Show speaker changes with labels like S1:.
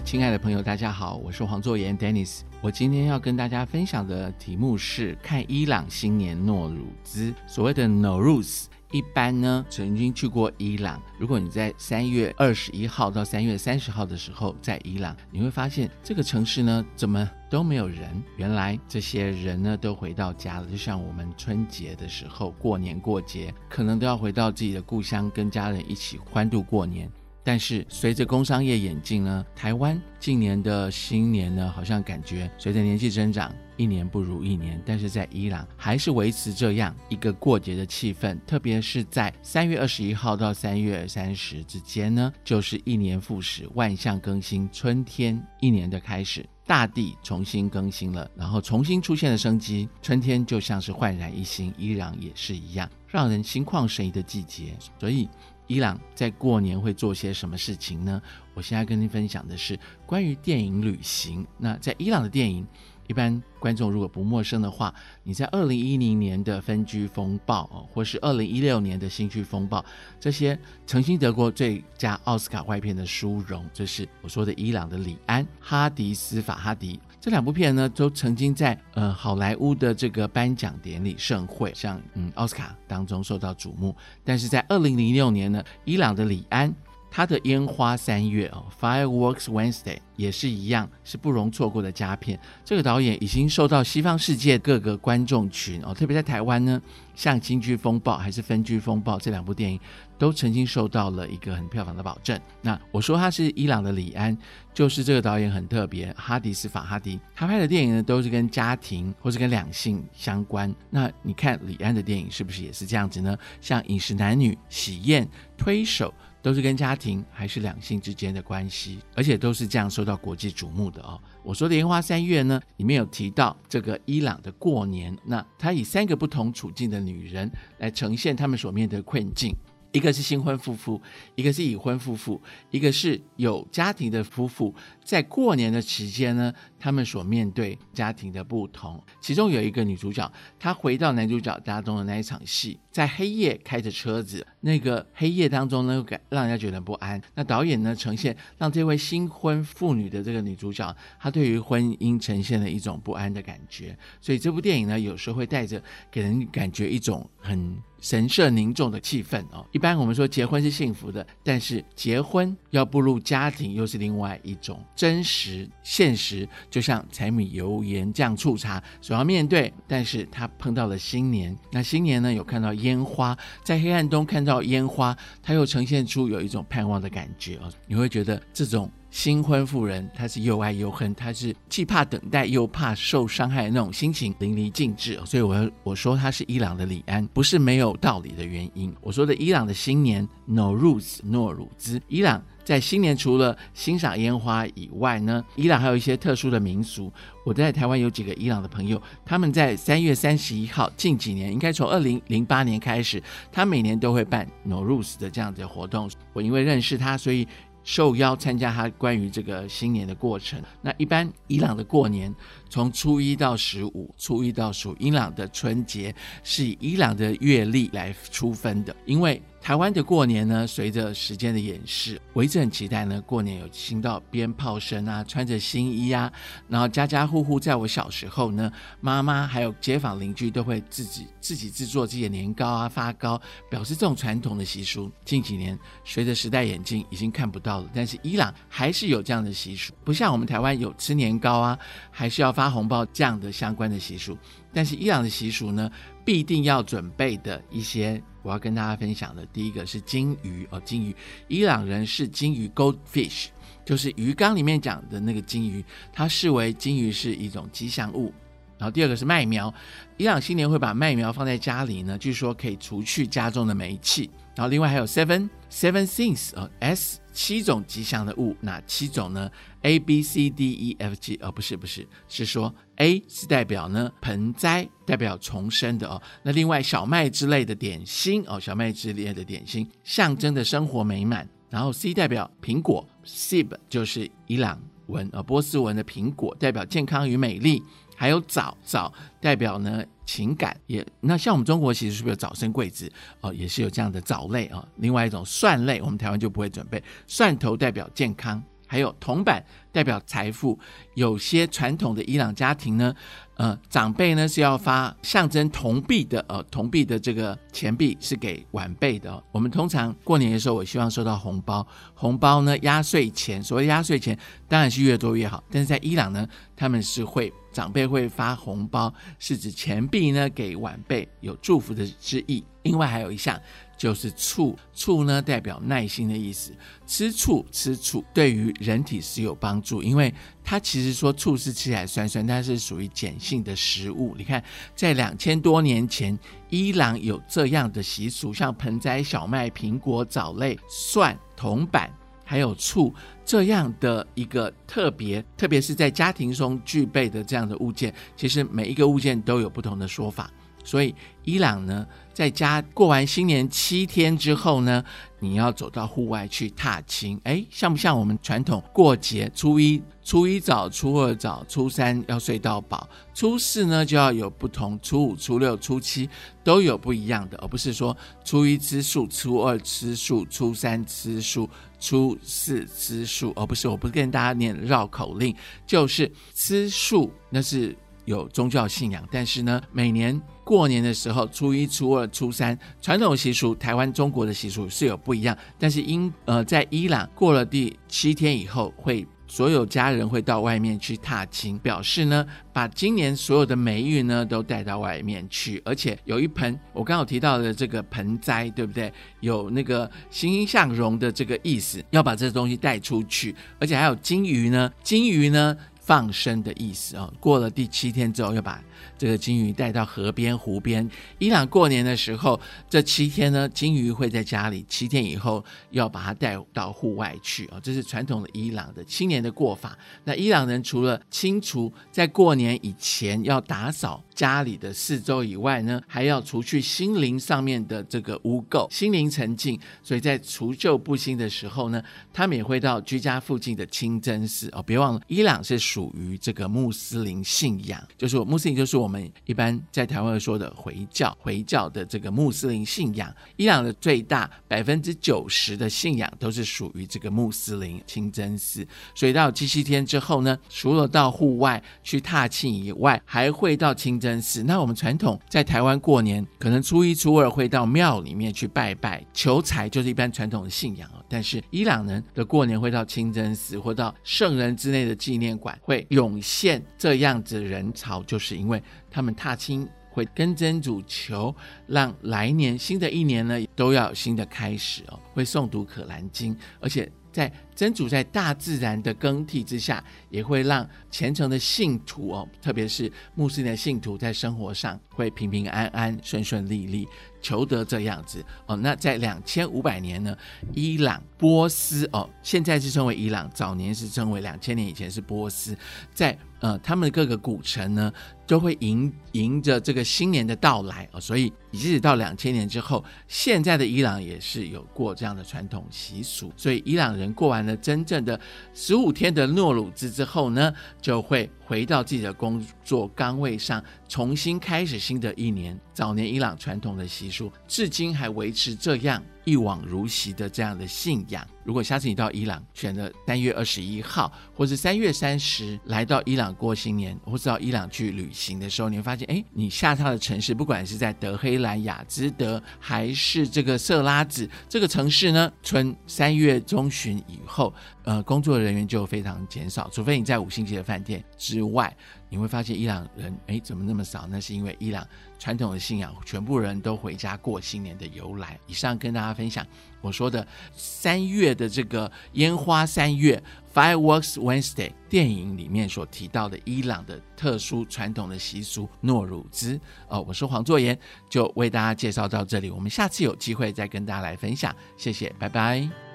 S1: 亲爱的朋友，大家好，我是黄作言 Dennis。我今天要跟大家分享的题目是看伊朗新年诺鲁兹。所谓的 Noruz 一般呢曾经去过伊朗。如果你在三月二十一号到三月三十号的时候在伊朗，你会发现这个城市呢怎么都没有人。原来这些人呢都回到家了，就像我们春节的时候过年过节，可能都要回到自己的故乡，跟家人一起欢度过年。但是随着工商业演进呢，台湾近年的新年呢，好像感觉随着年纪增长，一年不如一年。但是在伊朗还是维持这样一个过节的气氛，特别是在三月二十一号到三月三十之间呢，就是一年复始、万象更新、春天一年的开始，大地重新更新了，然后重新出现了生机，春天就像是焕然一新，伊朗也是一样，让人心旷神怡的季节。所以。伊朗在过年会做些什么事情呢？我现在跟您分享的是关于电影旅行。那在伊朗的电影。一般观众如果不陌生的话，你在二零一零年的《分居风暴》，或是二零一六年的《新区风暴》，这些曾经得过最佳奥斯卡外片的殊荣，就是我说的伊朗的李安、哈迪斯法哈迪这两部片呢，都曾经在呃好莱坞的这个颁奖典礼盛会，像嗯奥斯卡当中受到瞩目。但是在二零零六年呢，伊朗的李安。他的烟花三月哦，Fireworks Wednesday 也是一样，是不容错过的佳片。这个导演已经受到西方世界各个观众群哦，特别在台湾呢，像《京剧风暴》还是《分居风暴》这两部电影，都曾经受到了一个很票房的保证。那我说他是伊朗的李安，就是这个导演很特别，哈迪斯法哈迪，他拍的电影呢都是跟家庭或是跟两性相关。那你看李安的电影是不是也是这样子呢？像《饮食男女》《喜宴》《推手》。都是跟家庭还是两性之间的关系，而且都是这样受到国际瞩目的哦。我说的《烟花三月》呢，里面有提到这个伊朗的过年，那他以三个不同处境的女人来呈现他们所面对的困境。一个是新婚夫妇，一个是已婚夫妇，一个是有家庭的夫妇，在过年的期间呢，他们所面对家庭的不同。其中有一个女主角，她回到男主角家中的那一场戏，在黑夜开着车子，那个黑夜当中呢，感让人家觉得不安。那导演呢，呈现让这位新婚妇女的这个女主角，她对于婚姻呈现了一种不安的感觉。所以这部电影呢，有时候会带着给人感觉一种很。神色凝重的气氛哦，一般我们说结婚是幸福的，但是结婚要步入家庭又是另外一种真实现实，就像柴米油盐酱醋茶所要面对。但是他碰到了新年，那新年呢有看到烟花，在黑暗中看到烟花，他又呈现出有一种盼望的感觉哦，你会觉得这种。新婚妇人，她是又爱又恨，她是既怕等待又怕受伤害的那种心情淋漓尽致。所以，我要我说她是伊朗的李安，不是没有道理的原因。我说的伊朗的新年 Nowruz 诺鲁兹，伊朗在新年除了欣赏烟花以外呢，伊朗还有一些特殊的民俗。我在台湾有几个伊朗的朋友，他们在三月三十一号，近几年应该从二零零八年开始，他每年都会办 Nowruz 的这样子的活动。我因为认识他，所以。受邀参加他关于这个新年的过程。那一般伊朗的过年从初一到十五，初一到十五，伊朗的春节是以伊朗的月历来出分的，因为。台湾的过年呢，随着时间的演示，我一直很期待呢。过年有听到鞭炮声啊，穿着新衣啊，然后家家户户在我小时候呢，妈妈还有街坊邻居都会自己自己制作自己的年糕啊，发糕，表示这种传统的习俗。近几年随着时代演进，已经看不到了。但是伊朗还是有这样的习俗，不像我们台湾有吃年糕啊，还是要发红包这样的相关的习俗。但是伊朗的习俗呢，必定要准备的一些。我要跟大家分享的第一个是金鱼哦，金鱼，伊朗人是金鱼 （goldfish），就是鱼缸里面讲的那个金鱼，它视为金鱼是一种吉祥物。然后第二个是麦苗，伊朗新年会把麦苗放在家里呢，据说可以除去家中的霉气。然后另外还有 seven seven things 哦，S 七种吉祥的物，哪七种呢？A B C D E F G 哦，不是不是，是说 A 是代表呢盆栽，代表重生的哦。那另外小麦之类的点心哦，小麦之类的点心象征的生活美满。然后 C 代表苹果，Sib 就是伊朗文啊波斯文的苹果，代表健康与美丽。还有枣，枣代表呢情感，也那像我们中国其实是不是有早生贵子哦，也是有这样的藻类啊。另外一种蒜类，我们台湾就不会准备。蒜头代表健康，还有铜板代表财富。有些传统的伊朗家庭呢。呃，长辈呢是要发象征铜币的，呃，铜币的这个钱币是给晚辈的。我们通常过年的时候，我希望收到红包，红包呢压岁钱，所谓压岁钱当然是越多越好。但是在伊朗呢，他们是会长辈会发红包，是指钱币呢给晚辈有祝福的之意。另外还有一项。就是醋，醋呢代表耐心的意思。吃醋，吃醋对于人体是有帮助助，因为它其实说醋是吃起来酸酸，但是属于碱性的食物。你看，在两千多年前，伊朗有这样的习俗，像盆栽、小麦、苹果、藻类、蒜、铜板，还有醋这样的一个特别，特别是在家庭中具备的这样的物件，其实每一个物件都有不同的说法。所以，伊朗呢，在家过完新年七天之后呢，你要走到户外去踏青，哎，像不像我们传统过节？初一、初一早，初二早，初三要睡到饱，初四呢就要有不同，初五、初六、初七都有不一样的，而不是说初一吃素，初二吃素，初三吃素，初四吃素，而不是我不是跟大家念绕口令，就是吃素，那是有宗教信仰，但是呢，每年。过年的时候，初一、初二、初三，传统习俗，台湾、中国的习俗是有不一样。但是因呃，在伊朗过了第七天以后，会所有家人会到外面去踏青，表示呢，把今年所有的霉运呢都带到外面去。而且有一盆，我刚好提到的这个盆栽，对不对？有那个欣欣向荣的这个意思，要把这东西带出去。而且还有金鱼呢，金鱼呢放生的意思啊。过了第七天之后，要把。这个金鱼带到河边、湖边。伊朗过年的时候，这七天呢，金鱼会在家里；七天以后要把它带到户外去啊。这是传统的伊朗的新年的过法。那伊朗人除了清除在过年以前要打扫家里的四周以外呢，还要除去心灵上面的这个污垢，心灵沉静。所以在除旧布新的时候呢，他们也会到居家附近的清真寺哦。别忘了，伊朗是属于这个穆斯林信仰，就是穆斯林就是我。们一般在台湾说的回教，回教的这个穆斯林信仰，伊朗的最大百分之九十的信仰都是属于这个穆斯林清真寺。所以到七夕天之后呢，除了到户外去踏青以外，还会到清真寺。那我们传统在台湾过年，可能初一、初二会到庙里面去拜拜求财，就是一般传统的信仰哦。但是伊朗人的过年会到清真寺或到圣人之内的纪念馆，会涌现这样子人潮，就是因为。他们踏青会跟真主求，让来年新的一年呢都要有新的开始哦。会诵读可兰经，而且在真主在大自然的更替之下，也会让虔诚的信徒哦，特别是穆斯林的信徒，在生活上会平平安安、顺顺利利。求得这样子哦，那在两千五百年呢，伊朗、波斯哦，现在是称为伊朗，早年是称为两千年以前是波斯，在呃他们各个古城呢，都会迎迎着这个新年的到来哦，所以即使到两千年之后，现在的伊朗也是有过这样的传统习俗，所以伊朗人过完了真正的十五天的诺鲁兹之后呢，就会。回到自己的工作岗位上，重新开始新的一年。早年伊朗传统的习俗，至今还维持这样一往如昔的这样的信仰。如果下次你到伊朗，选择三月二十一号或是三月三十来到伊朗过新年，或是到伊朗去旅行的时候，你会发现，哎，你下榻的城市，不管是在德黑兰、雅兹德，还是这个色拉子这个城市呢，春三月中旬以后。呃，工作人员就非常减少，除非你在五星级的饭店之外，你会发现伊朗人哎怎么那么少？那是因为伊朗传统的信仰，全部人都回家过新年的由来。以上跟大家分享我说的三月的这个烟花三月 （Fireworks Wednesday） 电影里面所提到的伊朗的特殊传统的习俗诺鲁兹。哦，我是黄作言，就为大家介绍到这里，我们下次有机会再跟大家来分享。谢谢，拜拜。